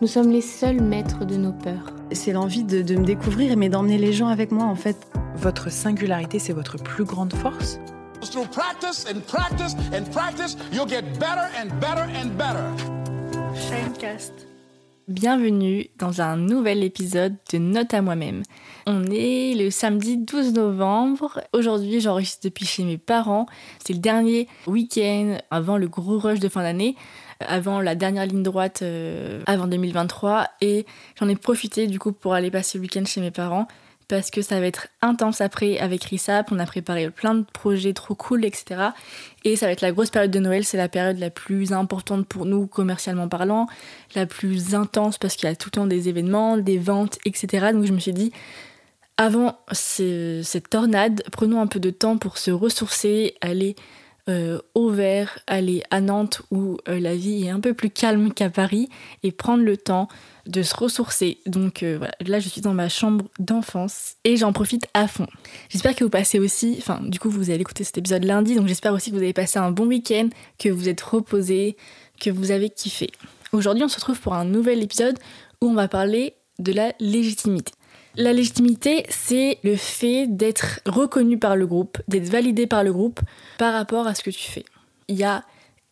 nous sommes les seuls maîtres de nos peurs. C'est l'envie de, de me découvrir, mais d'emmener les gens avec moi en fait. Votre singularité, c'est votre plus grande force? Through practice and practice and practice, you'll get better and better and better. Shinecast. Bienvenue dans un nouvel épisode de Note à moi-même. On est le samedi 12 novembre. Aujourd'hui, j'enregistre depuis chez mes parents. C'est le dernier week-end avant le gros rush de fin d'année, avant la dernière ligne droite euh, avant 2023. Et j'en ai profité du coup pour aller passer le week-end chez mes parents parce que ça va être intense après avec RISAP. On a préparé plein de projets trop cool, etc. Et ça va être la grosse période de Noël. C'est la période la plus importante pour nous, commercialement parlant, la plus intense parce qu'il y a tout le temps des événements, des ventes, etc. Donc je me suis dit, avant ce- cette tornade, prenons un peu de temps pour se ressourcer, aller euh, au vert, aller à Nantes où euh, la vie est un peu plus calme qu'à Paris et prendre le temps de se ressourcer. Donc euh, voilà, là je suis dans ma chambre d'enfance et j'en profite à fond. J'espère que vous passez aussi, enfin du coup vous allez écouter cet épisode lundi, donc j'espère aussi que vous avez passé un bon week-end, que vous êtes reposé, que vous avez kiffé. Aujourd'hui on se retrouve pour un nouvel épisode où on va parler de la légitimité. La légitimité, c'est le fait d'être reconnu par le groupe, d'être validé par le groupe par rapport à ce que tu fais. Il y a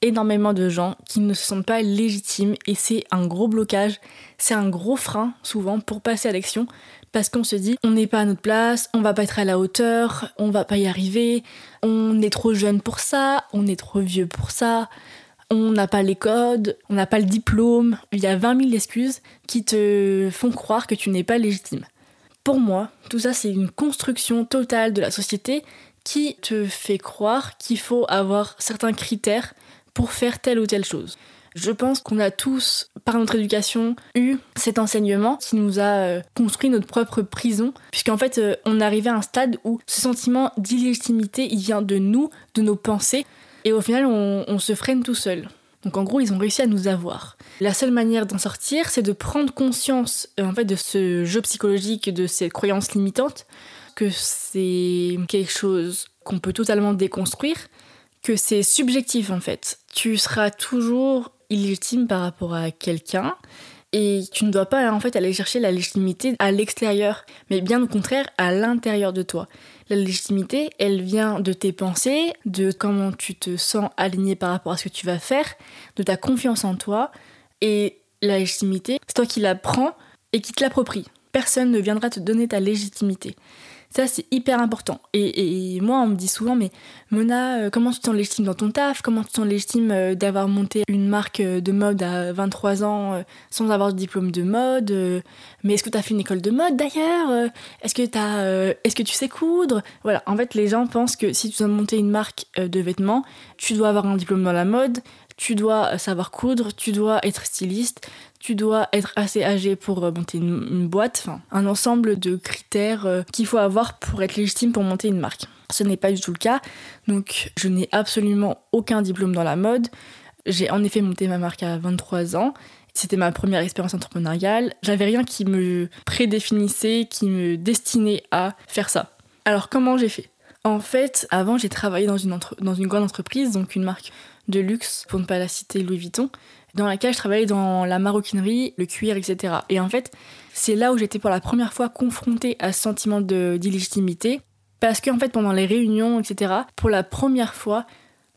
énormément de gens qui ne se sentent pas légitimes et c'est un gros blocage, c'est un gros frein souvent pour passer à l'action parce qu'on se dit on n'est pas à notre place, on va pas être à la hauteur, on va pas y arriver, on est trop jeune pour ça, on est trop vieux pour ça, on n'a pas les codes, on n'a pas le diplôme, il y a 20 000 excuses qui te font croire que tu n'es pas légitime. Pour moi, tout ça c'est une construction totale de la société qui te fait croire qu'il faut avoir certains critères pour faire telle ou telle chose. Je pense qu'on a tous, par notre éducation, eu cet enseignement qui nous a euh, construit notre propre prison, puisqu'en fait, euh, on arrivait à un stade où ce sentiment d'illégitimité, il vient de nous, de nos pensées, et au final, on, on se freine tout seul. Donc en gros, ils ont réussi à nous avoir. La seule manière d'en sortir, c'est de prendre conscience euh, en fait de ce jeu psychologique, de ces croyances limitantes, que c'est quelque chose qu'on peut totalement déconstruire, que c'est subjectif en fait. Tu seras toujours illégitime par rapport à quelqu'un et tu ne dois pas en fait aller chercher la légitimité à l'extérieur, mais bien au contraire à l'intérieur de toi. La légitimité, elle vient de tes pensées, de comment tu te sens aligné par rapport à ce que tu vas faire, de ta confiance en toi et la légitimité, c'est toi qui la prends et qui te l'approprie. Personne ne viendra te donner ta légitimité. Ça, c'est hyper important. Et, moi, on me dit souvent, mais Mona, euh, comment tu te sens légitime dans ton taf? Comment tu te sens légitime euh, d'avoir monté une marque euh, de mode à 23 ans sans avoir de diplôme de mode Mais est-ce que tu as fait une école de mode d'ailleurs Est-ce que, euh, est-ce que tu sais coudre? Voilà, en fait, les gens pensent que si tu dois monter une marque de vêtements, tu dois avoir un diplôme dans la mode, tu dois savoir coudre, tu dois être styliste, tu dois être assez âgé pour euh, monter une, une boîte, enfin un ensemble de critères euh, qu'il faut avoir pour être légitime pour monter une marque. Ce n'est pas du tout le cas, donc je n'ai absolument aucun diplôme dans la mode. J'ai en effet monté ma marque à 23 ans. C'était ma première expérience entrepreneuriale. J'avais rien qui me prédéfinissait, qui me destinait à faire ça. Alors comment j'ai fait? En fait, avant j'ai travaillé dans une, entre- dans une grande entreprise, donc une marque de luxe, pour ne pas la citer Louis Vuitton, dans laquelle je travaillais dans la maroquinerie, le cuir, etc. Et en fait, c'est là où j'étais pour la première fois confrontée à ce sentiment d'illégitimité, parce qu'en fait, pendant les réunions, etc., pour la première fois,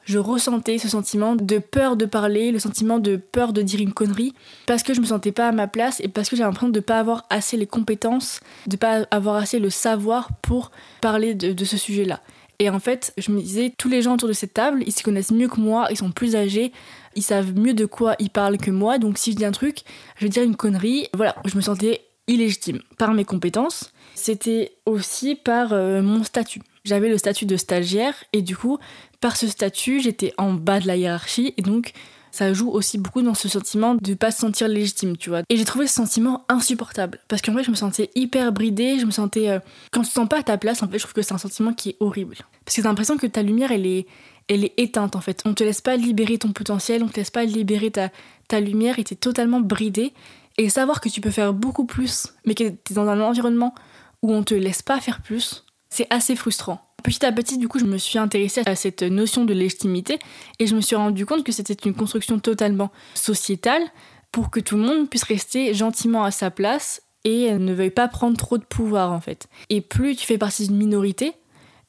je ressentais ce sentiment de peur de parler, le sentiment de peur de dire une connerie, parce que je me sentais pas à ma place et parce que j'avais l'impression de pas avoir assez les compétences, de pas avoir assez le savoir pour parler de, de ce sujet-là. Et en fait, je me disais, tous les gens autour de cette table, ils se connaissent mieux que moi, ils sont plus âgés, ils savent mieux de quoi ils parlent que moi, donc si je dis un truc, je vais dire une connerie. Voilà, je me sentais illégitime par mes compétences. C'était aussi par euh, mon statut. J'avais le statut de stagiaire et du coup, par ce statut, j'étais en bas de la hiérarchie et donc ça joue aussi beaucoup dans ce sentiment de pas se sentir légitime, tu vois. Et j'ai trouvé ce sentiment insupportable parce qu'en fait, je me sentais hyper bridée, je me sentais euh, quand tu te sens pas à ta place, en fait, je trouve que c'est un sentiment qui est horrible. Parce que t'as l'impression que ta lumière, elle est elle est éteinte en fait. On te laisse pas libérer ton potentiel, on te laisse pas libérer ta, ta lumière et t'es totalement bridé. Et savoir que tu peux faire beaucoup plus, mais que t'es dans un environnement où on te laisse pas faire plus, c'est assez frustrant. Petit à petit, du coup, je me suis intéressée à cette notion de légitimité et je me suis rendu compte que c'était une construction totalement sociétale pour que tout le monde puisse rester gentiment à sa place et ne veuille pas prendre trop de pouvoir en fait. Et plus tu fais partie d'une minorité,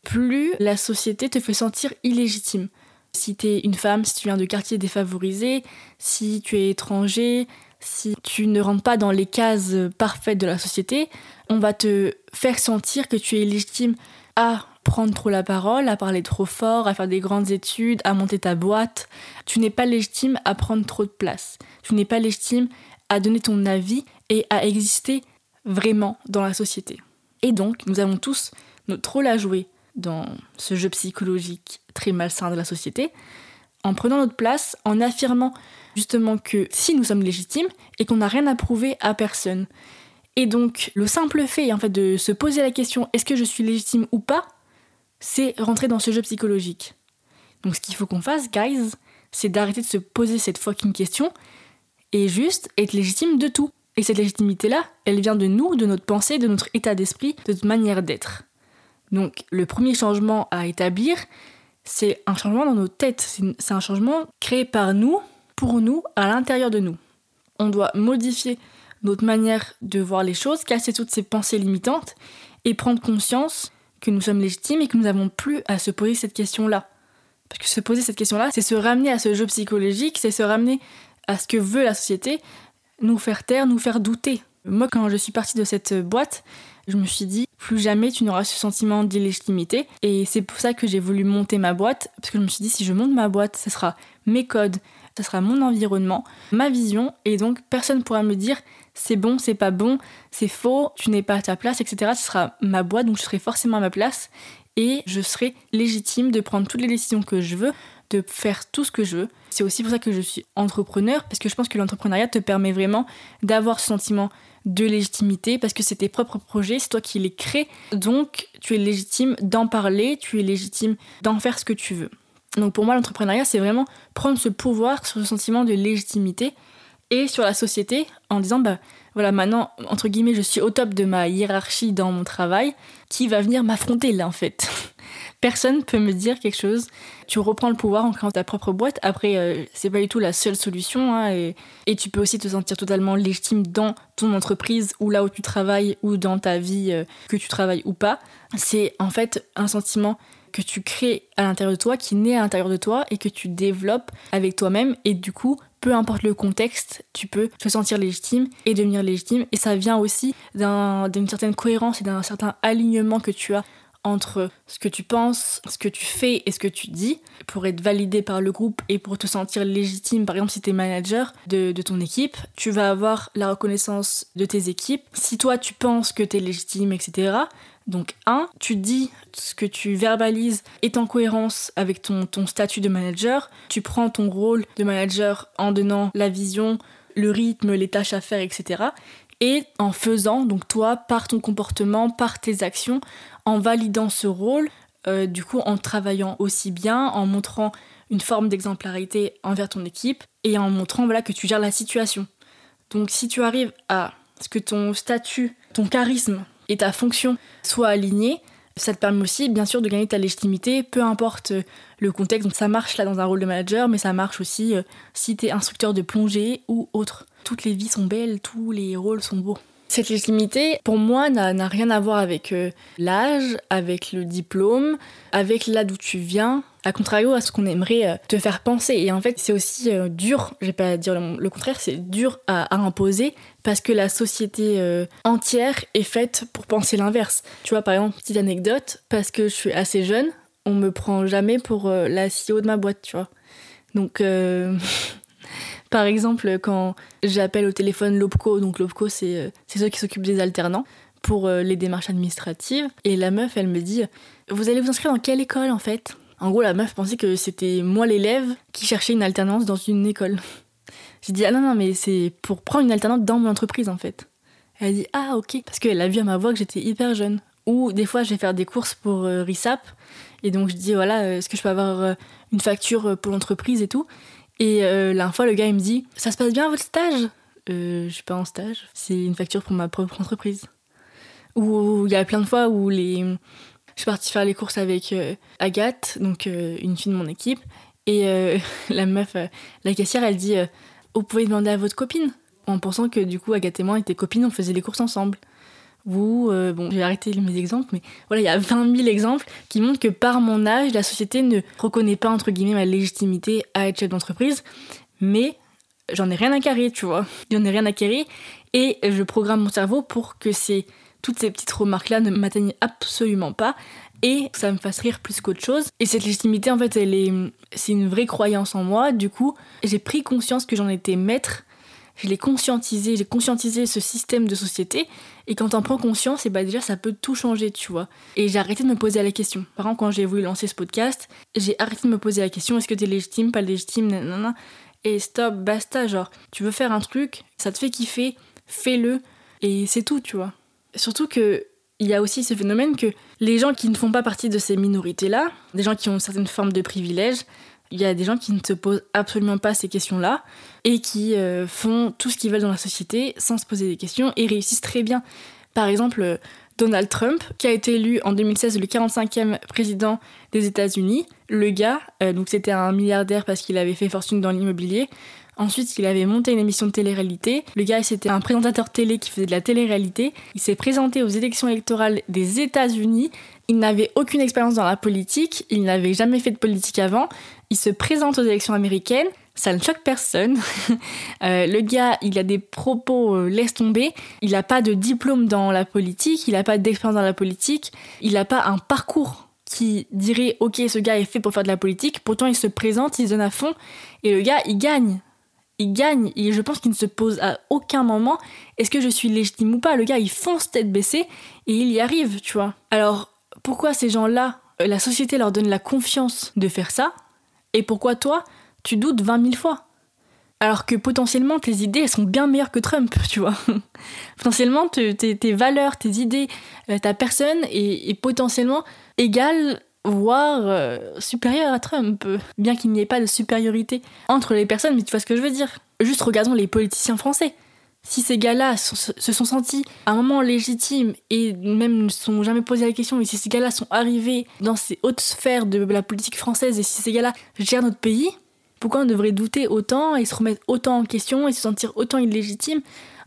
plus la société te fait sentir illégitime. Si tu es une femme, si tu viens de quartiers défavorisés, si tu es étranger, si tu ne rentres pas dans les cases parfaites de la société, on va te faire sentir que tu es légitime à prendre trop la parole, à parler trop fort, à faire des grandes études, à monter ta boîte. Tu n'es pas légitime à prendre trop de place. Tu n'es pas légitime à donner ton avis et à exister vraiment dans la société. Et donc, nous avons tous notre rôle à jouer dans ce jeu psychologique très malsain de la société, en prenant notre place, en affirmant justement que si nous sommes légitimes et qu'on n'a rien à prouver à personne. Et donc, le simple fait en fait de se poser la question est-ce que je suis légitime ou pas c'est rentrer dans ce jeu psychologique. Donc ce qu'il faut qu'on fasse, guys, c'est d'arrêter de se poser cette fucking question et juste être légitime de tout. Et cette légitimité-là, elle vient de nous, de notre pensée, de notre état d'esprit, de notre manière d'être. Donc le premier changement à établir, c'est un changement dans nos têtes. C'est un changement créé par nous, pour nous, à l'intérieur de nous. On doit modifier notre manière de voir les choses, casser toutes ces pensées limitantes et prendre conscience que nous sommes légitimes et que nous n'avons plus à se poser cette question-là. Parce que se poser cette question-là, c'est se ramener à ce jeu psychologique, c'est se ramener à ce que veut la société, nous faire taire, nous faire douter. Moi, quand je suis partie de cette boîte, je me suis dit, plus jamais tu n'auras ce sentiment d'illégitimité. Et c'est pour ça que j'ai voulu monter ma boîte, parce que je me suis dit, si je monte ma boîte, ce sera mes codes, ce sera mon environnement, ma vision, et donc personne ne pourra me dire, c'est bon, c'est pas bon, c'est faux, tu n'es pas à ta place, etc. Ce sera ma boîte, donc je serai forcément à ma place et je serai légitime de prendre toutes les décisions que je veux, de faire tout ce que je veux. C'est aussi pour ça que je suis entrepreneur, parce que je pense que l'entrepreneuriat te permet vraiment d'avoir ce sentiment de légitimité, parce que c'est tes propres projets, c'est toi qui les crées, donc tu es légitime d'en parler, tu es légitime d'en faire ce que tu veux. Donc pour moi, l'entrepreneuriat, c'est vraiment prendre ce pouvoir sur ce sentiment de légitimité et sur la société en disant bah voilà maintenant entre guillemets je suis au top de ma hiérarchie dans mon travail qui va venir m'affronter là en fait? Personne peut me dire quelque chose tu reprends le pouvoir en créant ta propre boîte après euh, c'est pas du tout la seule solution hein, et, tu peux aussi te sentir totalement légitime dans ton entreprise ou là où tu travailles ou dans ta vie euh, que tu travailles ou pas c'est en fait un sentiment que tu crées à l'intérieur de toi, qui naît à l'intérieur de toi et que tu développes avec toi-même. Et du coup, peu importe le contexte, tu peux te sentir légitime et devenir légitime. Et ça vient aussi d'une certaine cohérence et d'un certain alignement que tu as entre ce que tu penses, ce que tu fais et ce que tu dis pour être validé par le groupe et pour te sentir légitime. Par exemple, si tu es manager de, ton équipe, tu vas avoir la reconnaissance de tes équipes. Si toi tu penses que tu es légitime, etc., donc, un, tu dis ce que tu verbalises est en cohérence avec ton, ton statut de manager. Tu prends ton rôle de manager en donnant la vision, le rythme, les tâches à faire, etc. Et en faisant, donc toi, par ton comportement, par tes actions, en validant ce rôle, euh, du coup en travaillant aussi bien, en montrant une forme d'exemplarité envers ton équipe et en montrant voilà, que tu gères la situation. Donc si tu arrives à ce que ton statut, ton charisme et ta fonction soit alignée, ça te permet aussi, bien sûr, de gagner ta légitimité, peu importe euh, le contexte. Ça marche là dans un rôle de manager, mais ça marche aussi euh, si tu es instructeur de plongée ou autre. Toutes les vies sont belles, tous les rôles sont beaux. Cette légitimité, pour moi, n'a rien à voir avec euh, l'âge, avec le diplôme, avec là d'où tu viens, à contrario à ce qu'on aimerait euh, te faire penser. Et en fait, c'est aussi euh, dur, je vais pas dire le, contraire, c'est dur à, imposer parce que la société entière est faite pour penser l'inverse. Tu vois, par exemple, petite anecdote, parce que je suis assez jeune, on me prend jamais pour la CEO de ma boîte, tu vois. Donc. Par exemple, quand j'appelle au téléphone l'OPCO, donc l'OPCO euh, c'est ceux qui s'occupent des alternants pour euh, les démarches administratives, et la meuf elle me dit Vous allez vous inscrire dans quelle école en fait? En gros, la meuf pensait que c'était moi l'élève qui cherchait une alternance dans une école. J'ai dit, ah non, non, mais c'est pour prendre une alternance dans mon entreprise en fait. Elle a dit, ah ok, parce qu'elle a vu à ma voix que j'étais hyper jeune. Ou des fois, je vais faire des courses pour euh, RISAP, et donc je dis, voilà, euh, est-ce que je peux avoir euh, une facture pour l'entreprise et tout? Et euh, la fois, le gars, il me dit, ça se passe bien votre stage? Je suis pas en stage, c'est une facture pour ma propre entreprise. Ou il y a plein de fois où les... je suis partie faire les courses avec euh, Agathe, donc euh, une fille de mon équipe, et euh, la meuf, la caissière, elle dit, vous pouvez demander à votre copine en pensant que du coup Agathe et moi étaient copines, on faisait les courses ensemble. Ou, bon, j'ai arrêté mes exemples, mais voilà, il y a 20 000 exemples qui montrent que par mon âge, la société ne reconnaît pas, entre guillemets, ma légitimité à être chef d'entreprise, mais j'en ai rien à carrer, tu vois. J'en ai rien à carrer, et je programme mon cerveau pour que ces, toutes ces petites remarques-là ne m'atteignent absolument pas, et ça me fasse rire plus qu'autre chose. Et cette légitimité, en fait, elle est, c'est une vraie croyance en moi, du coup, j'ai pris conscience que j'en étais maître, je l'ai conscientisé, j'ai conscientisé ce système de société, et quand t'en prends conscience, et bah déjà ça peut tout changer, tu vois. Et j'ai arrêté de me poser la question. Par exemple, quand j'ai voulu lancer ce podcast, j'ai arrêté de me poser la question est-ce que t'es légitime, pas légitime, nanana. Et stop, basta, genre, tu veux faire un truc, ça te fait kiffer, fais-le, et c'est tout, tu vois. Surtout que il y a aussi ce phénomène que les gens qui ne font pas partie de ces minorités-là, des gens qui ont une certaine forme de privilège, il y a des gens qui ne se posent absolument pas ces questions-là et qui euh, font tout ce qu'ils veulent dans la société sans se poser des questions et réussissent très bien. Par exemple, Donald Trump, qui a été élu en 2016 le 45e président des États-Unis. Le gars, euh, donc c'était un milliardaire parce qu'il avait fait fortune dans l'immobilier. Ensuite, il avait monté une émission de télé-réalité. Le gars, c'était un présentateur télé qui faisait de la télé-réalité. Il s'est présenté aux élections électorales des États-Unis. Il n'avait aucune expérience dans la politique. Il n'avait jamais fait de politique avant. Il se présente aux élections américaines. Ça ne choque personne. Euh, le gars, il a des propos euh, laisse tomber. Il n'a pas de diplôme dans la politique. Il n'a pas d'expérience dans la politique. Il n'a pas un parcours qui dirait ok ce gars est fait pour faire de la politique pourtant il se présente il se donne à fond et le gars il gagne il gagne et je pense qu'il ne se pose à aucun moment. Est-ce que je suis légitime ou pas? Le gars il fonce tête baissée et il y arrive tu vois. Alors pourquoi ces gens là la société leur donne la confiance de faire ça? Et pourquoi toi tu doutes 20 000 fois? Alors que potentiellement tes idées elles sont bien meilleures que Trump, tu vois. potentiellement tes, valeurs, tes idées, euh, ta personne est potentiellement égale voire euh, supérieure à Trump, bien qu'il n'y ait pas de supériorité entre les personnes, mais tu vois ce que je veux dire. Juste regardons les politiciens français. Si ces gars-là se sont sentis à un moment légitimes et même ne se sont jamais posé la question, et si ces gars-là sont arrivés dans ces hautes sphères de la politique française, et si ces gars-là gèrent notre pays, pourquoi on devrait douter autant et se remettre autant en question et se sentir autant illégitime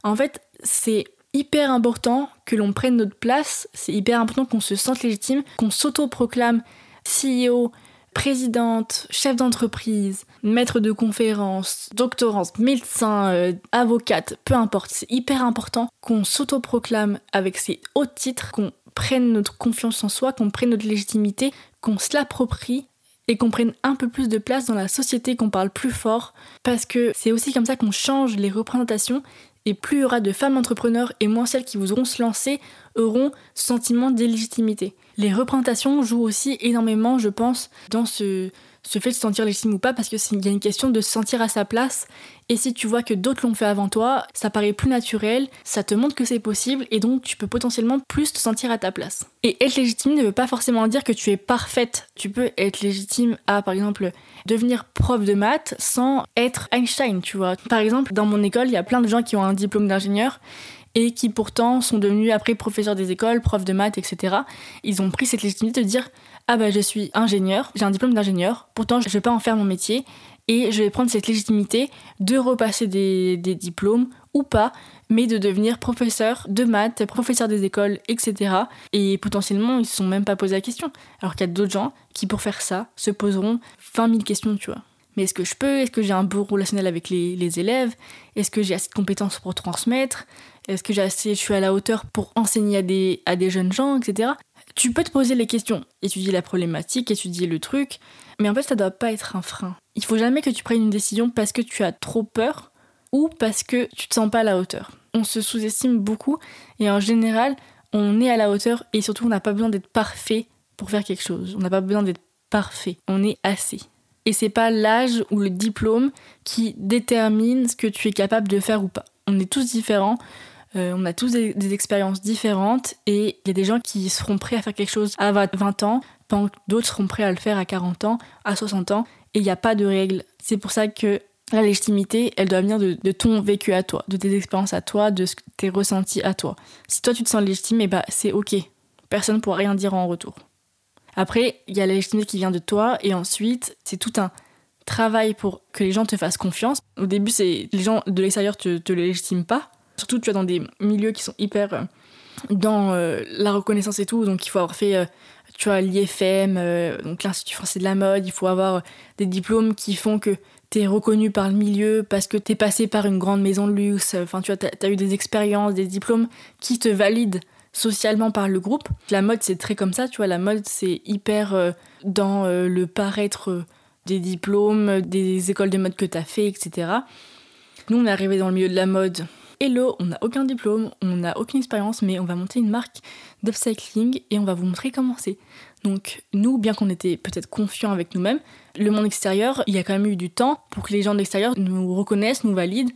En fait, c'est hyper important que l'on prenne notre place, c'est hyper important qu'on se sente légitime, qu'on s'auto-proclame CEO, présidente, chef d'entreprise, maître de conférence, doctorante, médecin, euh, avocate, peu importe, c'est hyper important qu'on s'auto-proclame avec ces hauts titres, qu'on prenne notre confiance en soi, qu'on prenne notre légitimité, qu'on se l'approprie et qu'on prenne un peu plus de place dans la société, qu'on parle plus fort, parce que c'est aussi comme ça qu'on change les représentations, et plus il y aura de femmes entrepreneurs et moins celles qui voudront se lancer auront ce sentiment d'illégitimité. Les représentations jouent aussi énormément, je pense, dans ce, ce fait de se sentir légitime ou pas, parce qu'il y a une question de se sentir à sa place, et si tu vois que d'autres l'ont fait avant toi, ça paraît plus naturel, ça te montre que c'est possible, et donc tu peux potentiellement plus te sentir à ta place. Et être légitime ne veut pas forcément dire que tu es parfaite. Tu peux être légitime à, par exemple, devenir prof de maths sans être Einstein, tu vois. Par exemple, dans mon école, il y a plein de gens qui ont un diplôme d'ingénieur, et qui pourtant sont devenus après professeurs des écoles, profs de maths, etc. Ils ont pris cette légitimité de dire ah bah je suis ingénieur, j'ai un diplôme d'ingénieur, pourtant je vais pas en faire mon métier et je vais prendre cette légitimité de repasser des, diplômes ou pas, mais de devenir professeur de maths, professeur des écoles, etc. Et potentiellement ils se sont même pas posé la question. Alors qu'il y a d'autres gens qui pour faire ça se poseront 20 000 questions, tu vois. Mais est-ce que je peux? Est-ce que j'ai un bon relationnel avec les, élèves? Est-ce que j'ai assez de compétences pour transmettre? Est-ce que j'ai assez, je suis à la hauteur pour enseigner à des jeunes gens, etc. Tu peux te poser les questions, étudier la problématique, étudier le truc, mais en fait ça doit pas être un frein. Il faut jamais que tu prennes une décision parce que tu as trop peur ou parce que tu te sens pas à la hauteur. On se sous-estime beaucoup et en général on est à la hauteur et surtout on n'a pas besoin d'être parfait pour faire quelque chose. On n'a pas besoin d'être parfait, on est assez. Et c'est pas l'âge ou le diplôme qui détermine ce que tu es capable de faire ou pas. On est tous différents, euh, on a tous des, expériences différentes et il y a des gens qui seront prêts à faire quelque chose à 20 ans, pendant que d'autres seront prêts à le faire à 40 ans, à 60 ans, et il n'y a pas de règle. C'est pour ça que la légitimité, elle doit venir de, ton vécu à toi, de tes expériences à toi, de ce tes ressentis à toi. Si toi tu te sens légitime, et bah c'est ok. Personne ne pourra rien dire en retour. Après, il y a la légitimité qui vient de toi, et ensuite, c'est tout un travail pour que les gens te fassent confiance. Au début, c'est les gens de l'extérieur te, te légitiment pas. Surtout, tu es dans des milieux qui sont hyper euh, dans euh, la reconnaissance et tout, donc il faut avoir fait, euh, tu vois, l'IFM, donc l'Institut français de la mode, il faut avoir des diplômes qui font que t'es reconnu par le milieu parce que t'es passé par une grande maison de luxe, enfin tu vois, t'as as eu des expériences, des diplômes qui te valident socialement par le groupe. La mode, c'est très comme ça, tu vois, la mode, c'est hyper dans le paraître des diplômes, des écoles de mode que t'as fait, etc. Nous, on est arrivé dans le milieu de la mode. Hello, on n'a aucun diplôme, on n'a aucune expérience, mais on va monter une marque d'upcycling et on va vous montrer comment c'est. Donc nous, bien qu'on était peut-être confiants avec nous-mêmes, le monde extérieur, il y a quand même eu du temps pour que les gens de l'extérieur nous reconnaissent, nous valident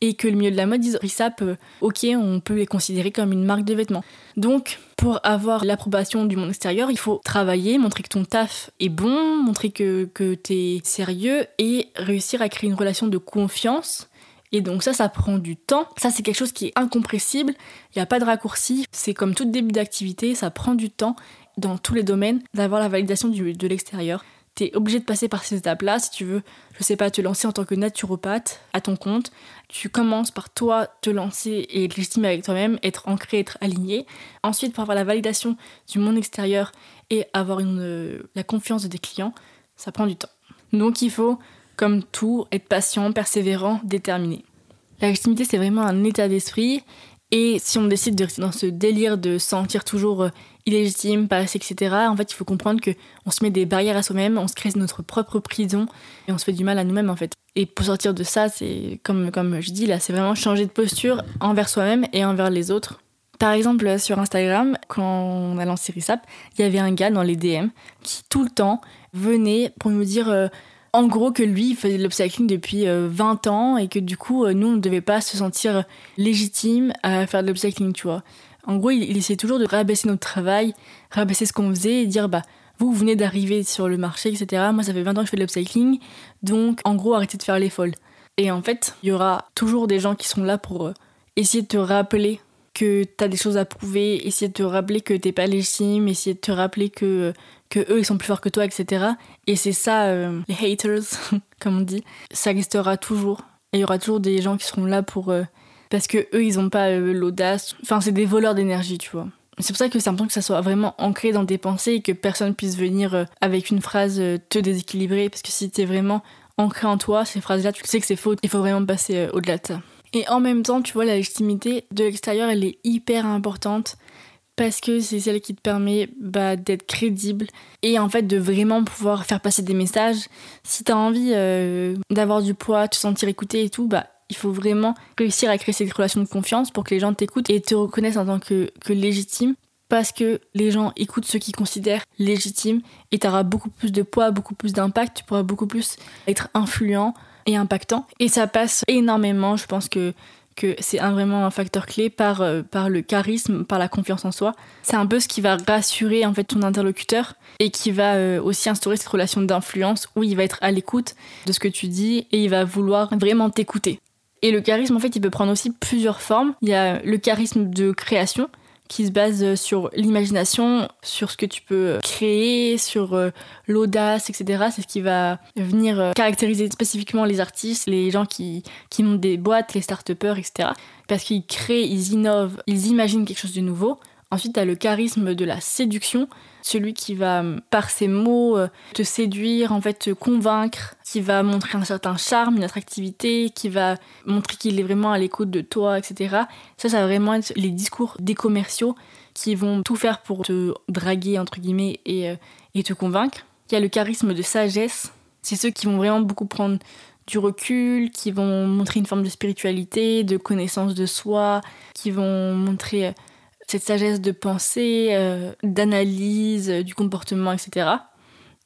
et que le milieu de la mode dise Rissap, euh, ok, on peut les considérer comme une marque de vêtements. Donc, pour avoir l'approbation du monde extérieur, il faut travailler, montrer que ton taf est bon, montrer que, que t'es sérieux et réussir à créer une relation de confiance. Et donc ça, ça prend du temps. Ça, c'est quelque chose qui est incompressible. Il n'y a pas de raccourci. C'est comme tout début d'activité, ça prend du temps dans tous les domaines d'avoir la validation de l'extérieur. T'es obligé de passer par ces étapes-là si tu veux, je sais pas, te lancer en tant que naturopathe à ton compte. Tu commences par toi te lancer et être avec toi-même, être ancré, être aligné. Ensuite, pour avoir la validation du monde extérieur et avoir une, la confiance de tes clients, ça prend du temps. Donc il faut, comme tout, être patient, persévérant, déterminé. La légitimité, c'est vraiment un état d'esprit. Et si on décide de rester dans ce délire de sentir toujours illégitime, pas assez, etc., en fait, il faut comprendre que on se met des barrières à soi-même, on se crée notre propre prison et on se fait du mal à nous-mêmes, en fait. Et pour sortir de ça, c'est comme, comme je dis là, c'est vraiment changer de posture envers soi-même et envers les autres. Par exemple, sur Instagram, quand on a lancé Rissap, il y avait un gars dans les DM qui tout le temps venait pour nous dire euh, en gros que lui il faisait de l'upcycling depuis euh, 20 ans et que du coup euh, nous on ne devait pas se sentir légitime à faire de l'upcycling, tu vois. En gros, il, il essayait toujours de rabaisser notre travail, rabaisser ce qu'on faisait et dire bah vous, vous venez d'arriver sur le marché, etc. Moi, ça fait 20 ans que je fais de l'upcycling, donc en gros, arrêtez de faire les folles. Et en fait, il y aura toujours des gens qui sont là pour euh, essayer de te rappeler que t'as des choses à prouver, essayer de te rappeler que t'es pas légitime, essayer de te rappeler que, que eux ils sont plus forts que toi, etc. Et c'est ça, euh, les haters, comme on dit, ça restera toujours. Et il y aura toujours des gens qui seront là pour. euh, parce que eux ils ont pas euh, l'audace. Enfin, c'est des voleurs d'énergie, tu vois. C'est pour ça que c'est important que ça soit vraiment ancré dans tes pensées et que personne puisse venir euh, avec une phrase te déséquilibrer. Parce que si t'es vraiment ancré en toi, ces phrases-là, tu sais que c'est faux. Il faut vraiment passer au-delà de ça. Et en même temps, tu vois, la légitimité de l'extérieur, elle est hyper importante parce que c'est celle qui te permet bah, d'être crédible et en fait de vraiment pouvoir faire passer des messages. Si t'as envie euh, d'avoir du poids, te sentir écouté et tout, bah il faut vraiment réussir à créer cette relation de confiance pour que les gens t'écoutent et te reconnaissent en tant que, légitime parce que les gens écoutent ceux qu'ils considèrent légitimes et tu auras beaucoup plus de poids, beaucoup plus d'impact, tu pourras beaucoup plus être influent et impactant. Et ça passe énormément, je pense que, que c'est un, vraiment un facteur clé par, euh, par le charisme, par la confiance en soi. C'est un peu ce qui va rassurer en fait ton interlocuteur et qui va euh, aussi instaurer cette relation d'influence où il va être à l'écoute de ce que tu dis et il va vouloir vraiment t'écouter. Et le charisme, en fait, il peut prendre aussi plusieurs formes. Il y a le charisme de création, qui se base sur l'imagination, sur ce que tu peux créer, sur euh, l'audace, etc. C'est ce qui va venir euh, caractériser spécifiquement les artistes, les gens qui, qui montent des boîtes, les start-upers, etc. Parce qu'ils créent, ils innovent, ils imaginent quelque chose de nouveau. Ensuite, tu as le charisme de la séduction, celui qui va, par ses mots, euh, te séduire, en fait, te convaincre, qui va montrer un certain charme, une attractivité, qui va montrer qu'il est vraiment à l'écoute de toi, etc. Ça, ça va vraiment être les discours des commerciaux qui vont tout faire pour te draguer, entre guillemets, et, euh, et te convaincre. Il y a le charisme de sagesse. C'est ceux qui vont vraiment beaucoup prendre du recul, qui vont montrer une forme de spiritualité, de connaissance de soi, qui vont montrer... Cette sagesse de pensée, euh, d'analyse euh, du comportement, etc.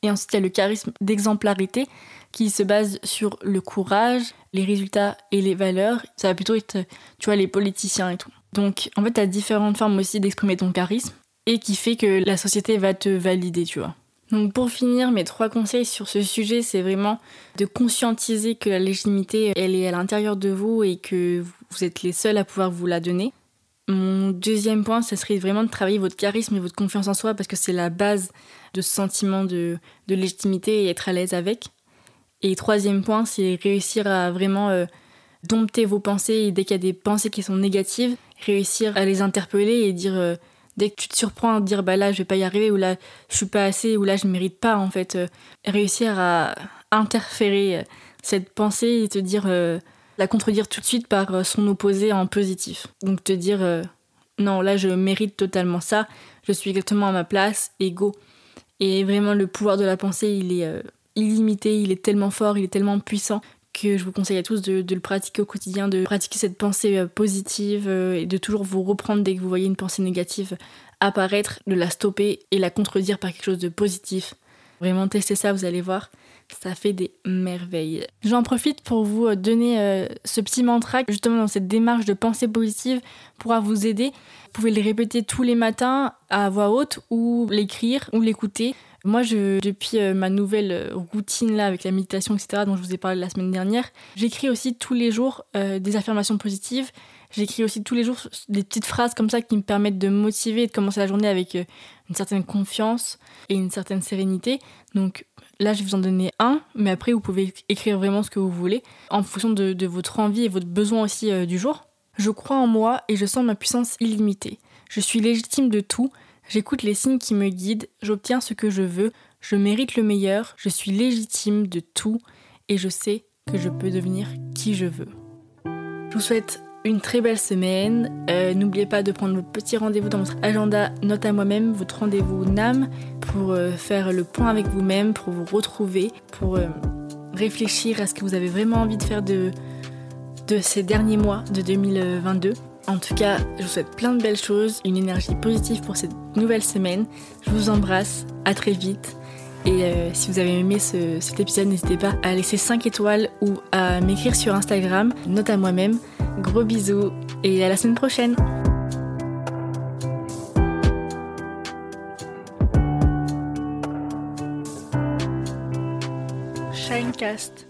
Et ensuite, il y a le charisme d'exemplarité qui se base sur le courage, les résultats et les valeurs. Ça va plutôt être, tu vois, les politiciens et tout. Donc, en fait, tu as différentes formes aussi d'exprimer ton charisme et qui fait que la société va te valider, tu vois. Donc pour finir, mes trois conseils sur ce sujet, c'est vraiment de conscientiser que la légitimité, elle est à l'intérieur de vous et que vous êtes les seuls à pouvoir vous la donner. Mon deuxième point, ce serait vraiment de travailler votre charisme et votre confiance en soi parce que c'est la base de ce sentiment de, légitimité et être à l'aise avec. Et troisième point, c'est réussir à vraiment euh, dompter vos pensées et dès qu'il y a des pensées qui sont négatives, réussir à les interpeller et dire euh, dès que tu te surprends à dire bah là je vais pas y arriver ou là je suis pas assez ou là je mérite pas en fait euh, réussir à interférer cette pensée et te dire la contredire tout de suite par euh, son opposé en positif. Donc te dire euh, non, là je mérite totalement ça, je suis exactement à ma place, et go. Et vraiment le pouvoir de la pensée, il est euh, illimité, il est tellement fort, il est tellement puissant que je vous conseille à tous de, le pratiquer au quotidien, de pratiquer cette pensée positive et de toujours vous reprendre dès que vous voyez une pensée négative apparaître, de la stopper et la contredire par quelque chose de positif. Vraiment testez ça, vous allez voir ça fait des merveilles. J'en profite pour vous euh, donner euh, ce petit mantra, justement dans cette démarche de pensée positive, pourra vous aider. Vous pouvez le répéter tous les matins à voix haute ou l'écrire ou l'écouter. Moi, je, depuis euh, ma nouvelle routine là avec la méditation, etc., dont je vous ai parlé la semaine dernière, j'écris aussi tous les jours des affirmations positives. J'écris aussi tous les jours des petites phrases comme ça qui me permettent de motiver et de commencer la journée avec une certaine confiance et une certaine sérénité. Donc Là, je vais vous en donner un, mais après, vous pouvez écrire vraiment ce que vous voulez, en fonction de, votre envie et votre besoin aussi euh, du jour. Je crois en moi et je sens ma puissance illimitée. Je suis légitime de tout, j'écoute les signes qui me guident, j'obtiens ce que je veux, je mérite le meilleur, je suis légitime de tout et je sais que je peux devenir qui je veux. Je vous souhaite une très belle semaine. Euh, n'oubliez pas de prendre votre petit rendez-vous dans votre agenda Note à moi-même, votre rendez-vous NAM, pour euh, faire le point avec vous-même, pour vous retrouver, pour euh, réfléchir à ce que vous avez vraiment envie de faire de, de ces derniers mois de 2022. En tout cas, je vous souhaite plein de belles choses, une énergie positive pour cette nouvelle semaine. Je vous embrasse, à très vite. Et si vous avez aimé cet épisode, n'hésitez pas à laisser 5 étoiles ou à m'écrire sur Instagram, note à moi-même. Gros bisous et à la semaine prochaine. Shinecast.